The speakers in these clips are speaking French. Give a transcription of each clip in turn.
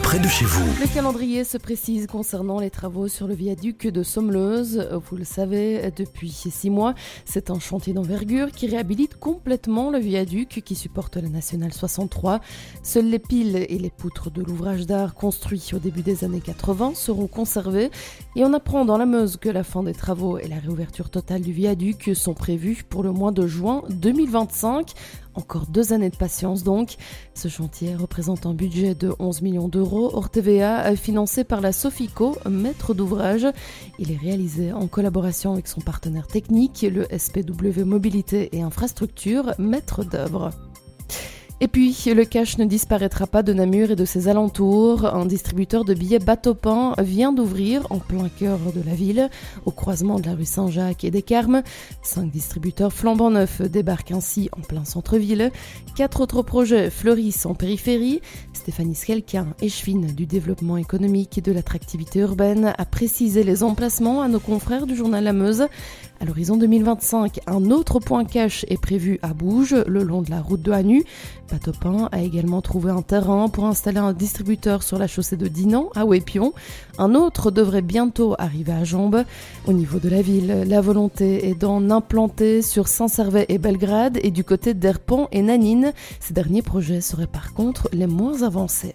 près. Le calendrier se précise concernant les travaux sur le viaduc de Sommeleuse. Vous le savez, depuis six mois, c'est un chantier d'envergure qui réhabilite complètement le viaduc qui supporte la nationale 63. Seules les piles et les poutres de l'ouvrage d'art construit au début des années 80 seront conservées et on apprend dans la Meuse que la fin des travaux et la réouverture totale du viaduc sont prévues pour le mois de juin 2025. Encore deux années de patience donc. Ce chantier représente un budget de 11 millions d'euros hors TVA financé par la Sofico, maître d'ouvrage. Il est réalisé en collaboration avec son partenaire technique, le SPW Mobilité et Infrastructure, maître d'œuvre. Et puis, le cash ne disparaîtra pas de Namur et de ses alentours. Un distributeur de billets bateau vient d'ouvrir en plein cœur de la ville, au croisement de la rue Saint-Jacques et des Carmes. Cinq distributeurs flambant neufs débarquent ainsi en plein centre-ville. Quatre autres projets fleurissent en périphérie. Stéphanie Skelkin, échevine du développement économique et de l'attractivité urbaine, a précisé les emplacements à nos confrères du journal La Meuse. À l'horizon 2025, un autre point cash est prévu à Bouge, le long de la route de Hanu. Patopin a également trouvé un terrain pour installer un distributeur sur la chaussée de Dinan, à Wépion. Un autre devrait bientôt arriver à Jambes. Au niveau de la ville, la volonté est d'en implanter sur Saint-Servais et Belgrade et du côté d'Erpan et Nanine. Ces derniers projets seraient par contre les moins avancés.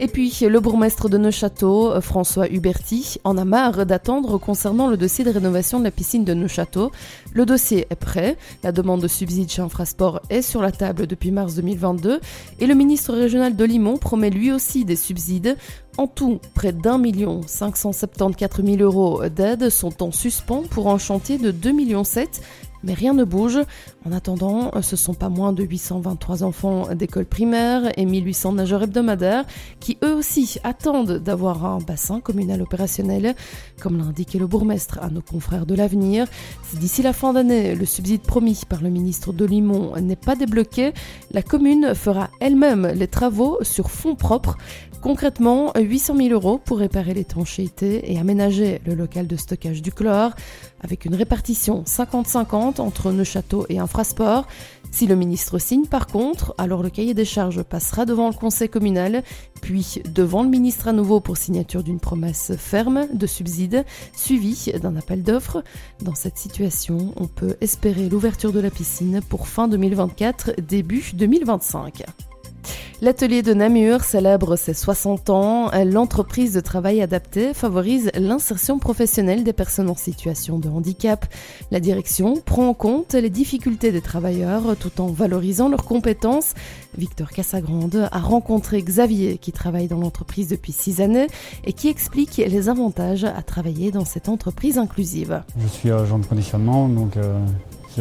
Et puis, le bourgmestre de Neuchâteau, François Huberti, en a marre d'attendre concernant le dossier de rénovation de la piscine de Neuchâteau. Le dossier est prêt, la demande de subside chez Infrasport est sur la table depuis mars 2022 et le ministre régional de Limon promet lui aussi des subsides. En tout, près d'un million 574 000 euros d'aide sont en suspens pour un chantier de 2,7 millions mais rien ne bouge. En attendant, ce sont pas moins de 823 enfants d'école primaire et 1800 nageurs hebdomadaires qui eux aussi attendent d'avoir un bassin communal opérationnel, comme l'a indiqué le bourgmestre à nos confrères de l'avenir. Si d'ici la fin d'année, le subside promis par le ministre de Limon n'est pas débloqué, la commune fera elle-même les travaux sur fonds propres. Concrètement, 800 000 euros pour réparer l'étanchéité et aménager le local de stockage du chlore, avec une répartition 50-50 entre Neuchâteau et Infrasport. Si le ministre signe par contre, alors le cahier des charges passera devant le conseil communal, puis devant le ministre à nouveau pour signature d'une promesse ferme de subside, suivie d'un appel d'offres. Dans cette situation, on peut espérer l'ouverture de la piscine pour fin 2024, début 2025. L'atelier de Namur célèbre ses 60 ans. L'entreprise de travail adapté favorise l'insertion professionnelle des personnes en situation de handicap. La direction prend en compte les difficultés des travailleurs tout en valorisant leurs compétences. Victor Cassagrande a rencontré Xavier qui travaille dans l'entreprise depuis 6 années et qui explique les avantages à travailler dans cette entreprise inclusive. Je suis agent de conditionnement, donc euh,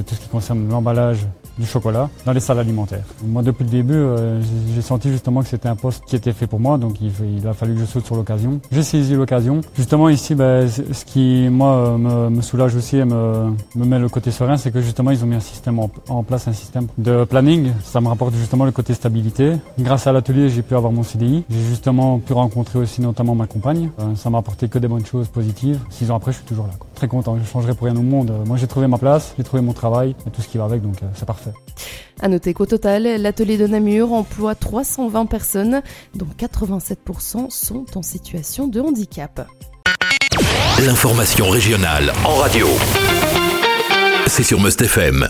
tout ce qui concerne l'emballage du chocolat dans les salles alimentaires. Moi, depuis le début, euh, j'ai senti justement que c'était un poste qui était fait pour moi, donc il, a fallu que je saute sur l'occasion. J'ai saisi l'occasion. Justement, ici, ben, ce qui, moi, me, soulage aussi et me, met le côté serein, c'est que justement, ils ont mis un système en, place, un système de planning. Ça me rapporte justement le côté stabilité. Grâce à l'atelier, j'ai pu avoir mon CDI. J'ai justement pu rencontrer aussi notamment ma compagne. Euh, ça m'a apporté que des bonnes choses positives. Six ans après, je suis toujours là. Très content. Je changerai pour rien au monde. Moi, j'ai trouvé ma place, j'ai trouvé mon travail et tout ce qui va avec, donc euh, c'est parfait. À noter qu'au total, l'atelier de Namur emploie 320 personnes, dont 87% sont en situation de handicap. L'information régionale en radio. C'est sur Must FM.